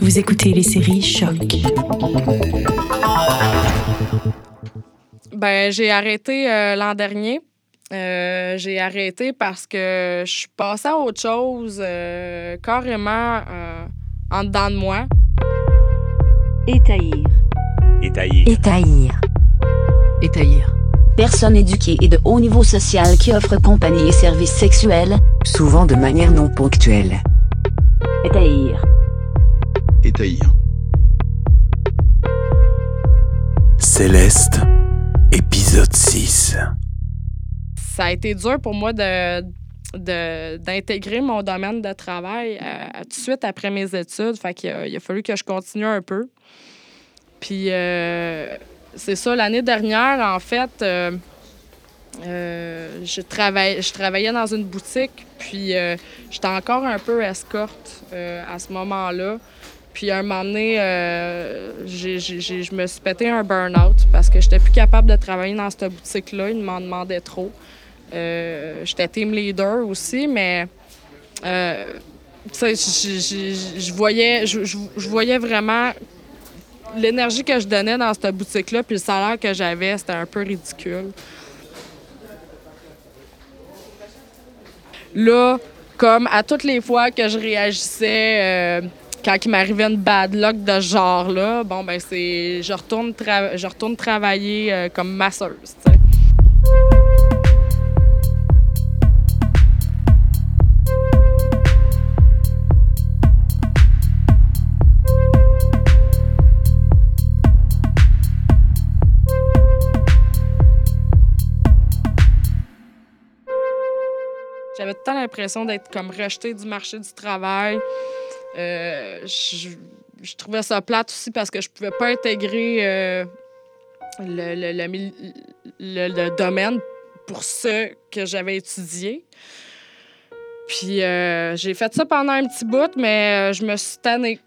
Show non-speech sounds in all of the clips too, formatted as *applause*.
Vous écoutez les séries Choc. Ben, j'ai arrêté euh, l'an dernier. Euh, j'ai arrêté parce que je suis passée à autre chose, euh, carrément euh, en dedans de moi. Étaillir. Étaillir. Étaillir. Étaillir. Personne éduquée et de haut niveau social qui offre compagnie et services sexuels. Souvent de manière non ponctuelle. Étaillir. Céleste, épisode 6. Ça a été dur pour moi de de- d'intégrer mon domaine de travail euh, tout de suite après mes études. Fait qu'il a, il a fallu que je continue un peu. Puis euh, c'est ça, l'année dernière, en fait, euh, euh, je, travaille, je travaillais dans une boutique, puis euh, j'étais encore un peu escorte euh, à ce moment-là. Puis un moment donné, euh, je me suis pété un burn-out parce que j'étais plus capable de travailler dans cette boutique-là. Ils m'en demandaient trop. Euh, j'étais team leader aussi, mais euh, je- voyais, voyais vraiment l'énergie que je donnais dans cette boutique-là, puis le salaire que j'avais, c'était un peu ridicule. Là, comme à toutes les fois que je réagissais quand il m'arrivait une bad luck de ce genre-là, bon, ben c'est. Je retourne, je retourne travailler euh, comme masseuse, tu sais. J'avais tout le temps l'impression d'être comme rejetée du marché du travail. Euh, je, trouvais ça plate aussi parce que je pouvais pas intégrer euh, le, le- domaine pour ce que j'avais étudié. Puis euh, j'ai fait ça pendant un petit bout, mais je me suis tannée.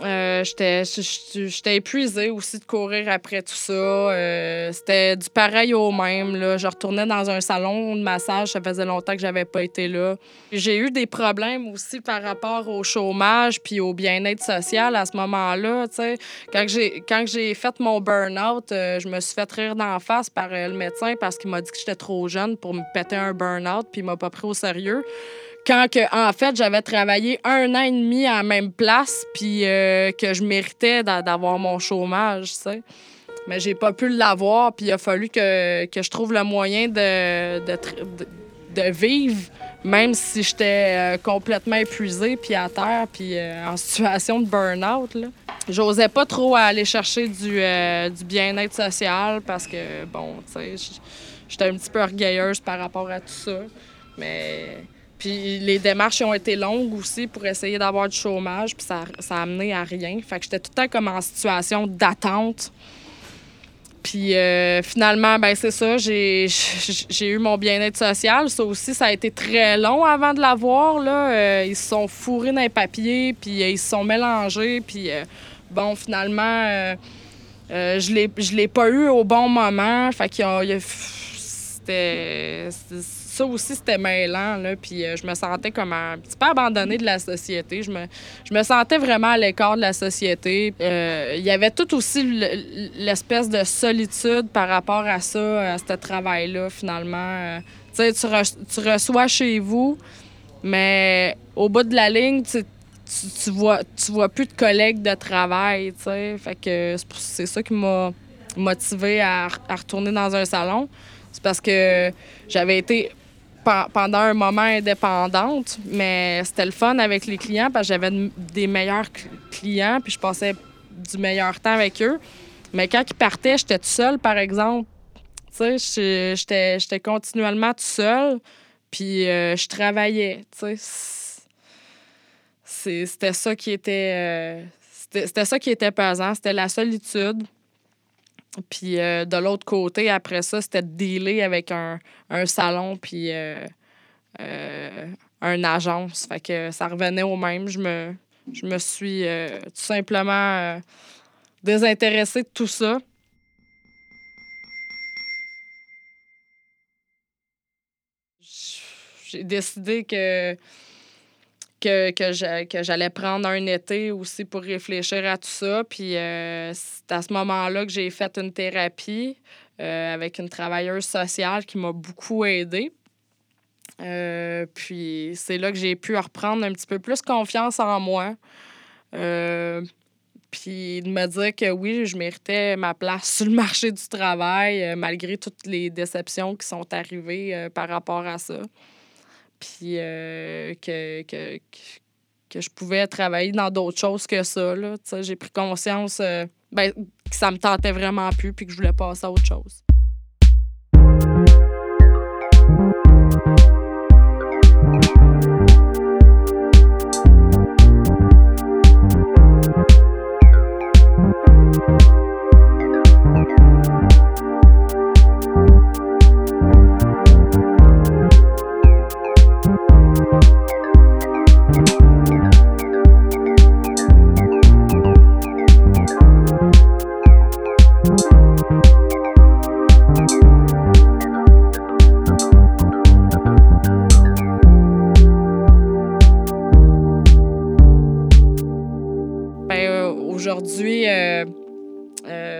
Euh, j'étais épuisée aussi de courir après tout ça. Euh, C'était du pareil au même. Là. Je retournais dans un salon de massage. Ça faisait longtemps que j'avais pas été là. J'ai eu des problèmes aussi par rapport au chômage puis au bien-être social à ce moment-là. Quand j'ai fait mon burn-out, euh, je me suis fait rire d'en face par le médecin parce qu'il m'a dit que j'étais trop jeune pour me péter un burn-out puis il m'a pas pris au sérieux quand que, en fait j'avais travaillé un an et demi à la même place puis euh, que je méritais d'a- d'avoir mon chômage, tu sais. Mais j'ai pas pu l'avoir puis il a fallu que, que je trouve le moyen de, de, de, vivre même si j'étais euh, complètement épuisée puis à terre puis euh, en situation de burn-out. J'osais pas trop aller chercher du, du bien-être social parce que bon, tu sais, j'étais un petit peu orgueilleuse par rapport à tout ça. Mais puis les démarches ont été longues aussi pour essayer d'avoir du chômage, puis ça, ça a amené à rien. Fait que j'étais tout le temps comme en situation d'attente. Puis euh, finalement, ben c'est ça, j'ai *laughs* j'ai eu mon bien-être social. Ça aussi, ça a été très long avant de l'avoir. Là. Euh, ils se sont fourrés dans les papiers, puis euh, ils se sont mélangés. Puis bon, finalement, je l'ai je l'ai pas eu au bon moment. Fait qu'il y a- il y a- c'était ça aussi c'était mêlant là. Puis euh, je me sentais comme un petit peu abandonnée de la société. Je me je me sentais vraiment à l'écart de la société. Euh, il y avait tout aussi le- l'espèce de solitude par rapport à ça à ce travail là finalement. Euh, tu sais re- tu reçois chez vous mais au bout de la ligne tu tu, vois tu vois plus de collègues de travail tu sais. Fait que c'est ça qui m'a motivée à, à retourner dans un salon. C'est parce que j'avais été pendant un moment indépendante, mais c'était le fun avec les clients parce que j'avais de- des meilleurs cl- clients puis je passais du meilleur temps avec eux. Mais quand ils partaient, j'étais toute seule, par exemple. Tu sais, j'étais continuellement toute seule, puis euh, je travaillais, tu sais. C'était ça qui était... euh, c'était c'était ça qui était pesant, c'était la solitude. Puis euh, de l'autre côté, après ça, c'était de dealer avec un, un salon puis euh, euh, une agence. Fait que ça revenait au même. Je me, je me suis euh, tout simplement euh, désintéressée de tout ça. J'ai décidé que que, que, j'allais prendre un été aussi pour réfléchir à tout ça. Puis euh, c'est à ce moment-là que j'ai fait une thérapie euh, avec une travailleuse sociale qui m'a beaucoup aidée. Euh, puis c'est là que j'ai pu reprendre un petit peu plus confiance en moi. puis de me dire que oui, je méritais ma place sur le marché du travail, malgré toutes les déceptions qui sont arrivées par rapport à ça puis euh, que, je pouvais travailler dans d'autres choses que ça. J'ai pris conscience euh, ben, que ça me tentait vraiment plus puis que je voulais passer à autre chose.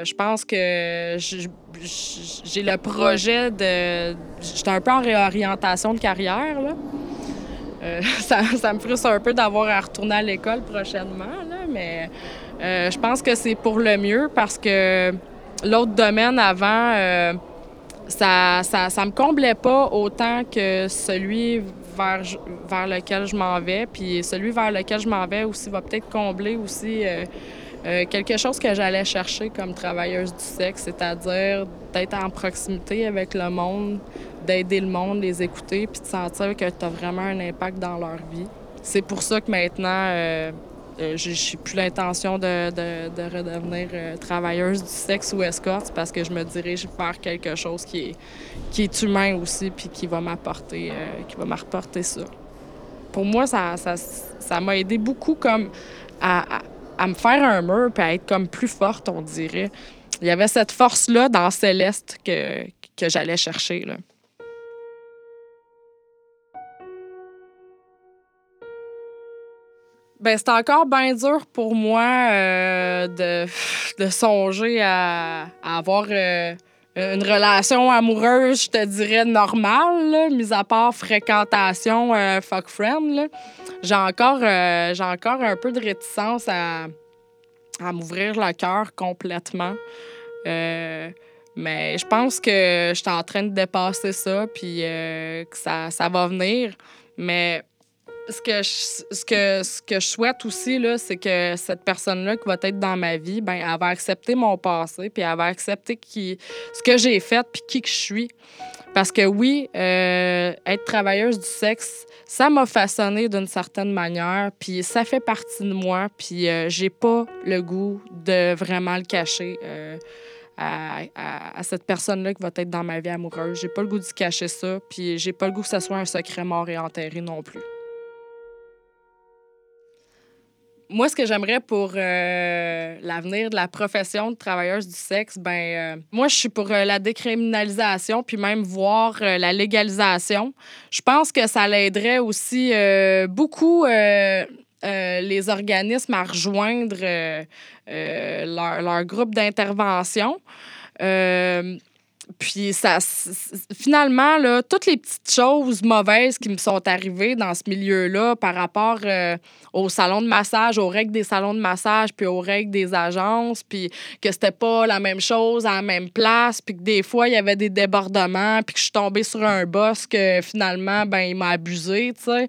Je pense que j'ai le projet de. J'étais un peu en réorientation de carrière. Là. Euh, *laughs* ça, me frustre un peu d'avoir à retourner à l'école prochainement, là, mais euh, je pense que c'est pour le mieux parce que l'autre domaine avant, euh, ça, ça, ça, me comblait pas autant que celui vers, vers lequel je m'en vais. Puis celui vers lequel je m'en vais aussi va peut-être combler aussi euh, quelque chose que j'allais chercher comme travailleuse du sexe, c'est-à-dire d'être en proximité avec le monde, d'aider le monde, les écouter, puis de sentir que tu as vraiment un impact dans leur vie. C'est pour ça que maintenant, euh, euh je n'ai plus l'intention de, de, redevenir euh, travailleuse du sexe ou escorte parce que je me dirige vers quelque chose qui est, humain aussi puis qui va m'apporter m'apporter ça. Pour moi, ça m'a ça, aidé beaucoup comme à me faire un mur puis à être comme plus forte, on dirait. Il y avait cette force-là dans Céleste que, que j'allais chercher. Là. Ben, c'est encore bien dur pour moi euh, de, de, songer à, avoir euh, une relation amoureuse, je te dirais, normale, mis à part fréquentation euh, fuck friend. J'ai encore, euh, encore un peu de réticence à, m'ouvrir le cœur complètement. Euh, mais je pense que je suis en train de dépasser ça, puis que ça, ça va venir. Mais ce que je, ce que, ce que je souhaite aussi, là, c'est que cette personne-là qui va être dans ma vie, ben, elle va accepter mon passé, puis elle va accepter qui, ce que j'ai fait, puis qui que je suis. Parce que oui, euh, être travailleuse du sexe, ça m'a façonné d'une certaine manière, puis ça fait partie de moi, puis euh, j'ai pas le goût de vraiment le cacher. Euh, à, à, cette personne-là qui va être dans ma vie amoureuse. J'ai pas le goût de cacher ça, puis j'ai pas le goût que ce soit un secret mort et enterré non plus. Moi, ce que j'aimerais pour euh, l'avenir de la profession de travailleuse du sexe, ben, euh, moi, je suis pour euh, la décriminalisation, puis même voir la légalisation. Je pense que ça l'aiderait aussi beaucoup les organismes à rejoindre leur, leur, groupe d'intervention. Puis ça, finalement, là, toutes les petites choses mauvaises qui me sont arrivées dans ce milieu-là par rapport euh, au salon de massage, aux règles des salons de massage, puis aux règles des agences, puis que c'était pas la même chose à la même place, puis que des fois, il y avait des débordements, puis que je suis tombée sur un boss que finalement, ben, il m'a abusé, tu sais.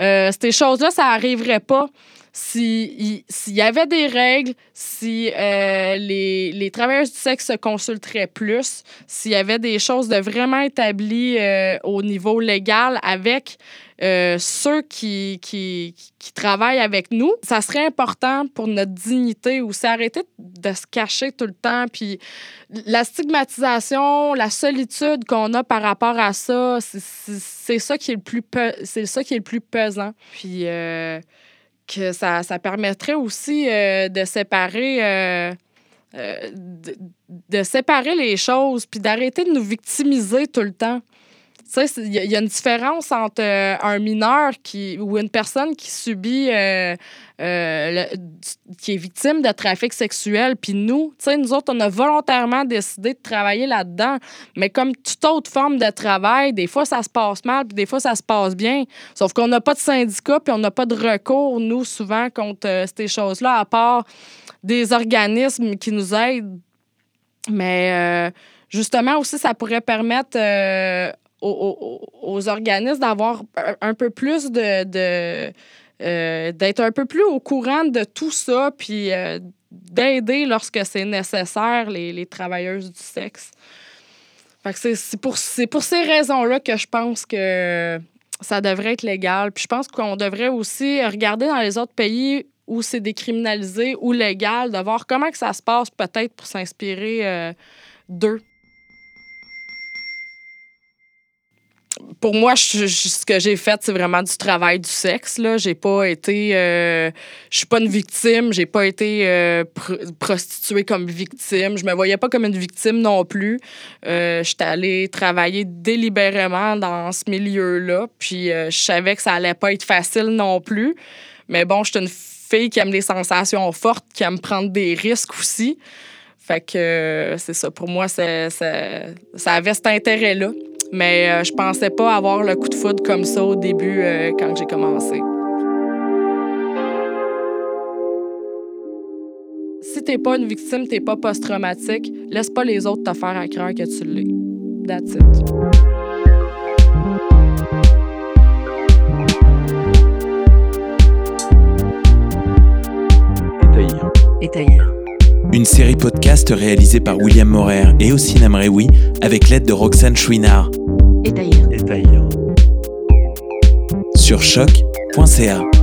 Euh, ces choses-là, ça arriverait pas s'il y avait des règles, si euh, les, les travailleurs du sexe se consulteraient plus, s'il y avait des choses vraiment établies euh, au niveau légal avec euh, ceux qui, qui, qui, travaillent avec nous, ça serait important pour notre dignité ou s'arrêter de se cacher tout le temps. Puis la stigmatisation, la solitude qu'on a par rapport à ça, c'est ça qui est le plus ça qui est le plus pesant. Puis que ça, permettrait aussi euh, de séparer. Euh, euh, de, séparer les choses, puis d'arrêter de nous victimiser tout le temps. Tu sais, il y, a- une différence entre euh, un mineur qui, ou une personne qui subit, euh, euh, qui est victime de trafic sexuel, puis nous, tu sais, nous autres, on a volontairement décidé de travailler là-dedans. Mais comme toute autre forme de travail, des fois, ça se passe mal, puis des fois, ça se passe bien. Sauf qu'on n'a pas de syndicat, puis on n'a pas de recours, nous, souvent, contre ces choses-là, à part des organismes qui nous aident. Mais justement, aussi, ça pourrait permettre aux, aux- organismes d'avoir un, peu plus de. de, euh, d'être un peu plus au courant de tout ça, puis euh, d'aider lorsque c'est nécessaire les, les travailleuses du sexe. Fait que c'est, pour, pour ces raisons-là que je pense que ça devrait être légal. Puis je pense qu'on devrait aussi regarder dans les autres pays où c'est décriminalisé ou légal, de voir comment ça se passe peut-être pour s'inspirer euh, d'eux. Pour moi, ce que j'ai fait, c'est vraiment du travail du sexe. Là. J'ai pas été. euh, je suis pas une victime. J'ai pas été euh, pro- prostituée comme victime. Je me voyais pas comme une victime non plus. Euh, J'étais allée travailler délibérément dans ce milieu-là. Puis euh, je savais que ça allait pas être facile non plus. Mais bon, je suis une fille qui aime les sensations fortes, qui aime prendre des risques aussi. Fait que euh, c'est ça. Pour moi, c'est- ça avait cet intérêt-là. Mais euh, je pensais pas avoir le coup de foudre comme ça au début euh, quand j'ai commencé. Si t'es pas une victime, t'es pas post-traumatique, laisse pas les autres te faire à cœur que tu l'es. That's it. Une série podcast réalisée par William Morer et Ossine Amreoui avec l'aide de Roxane Chouinard sur choc.ca.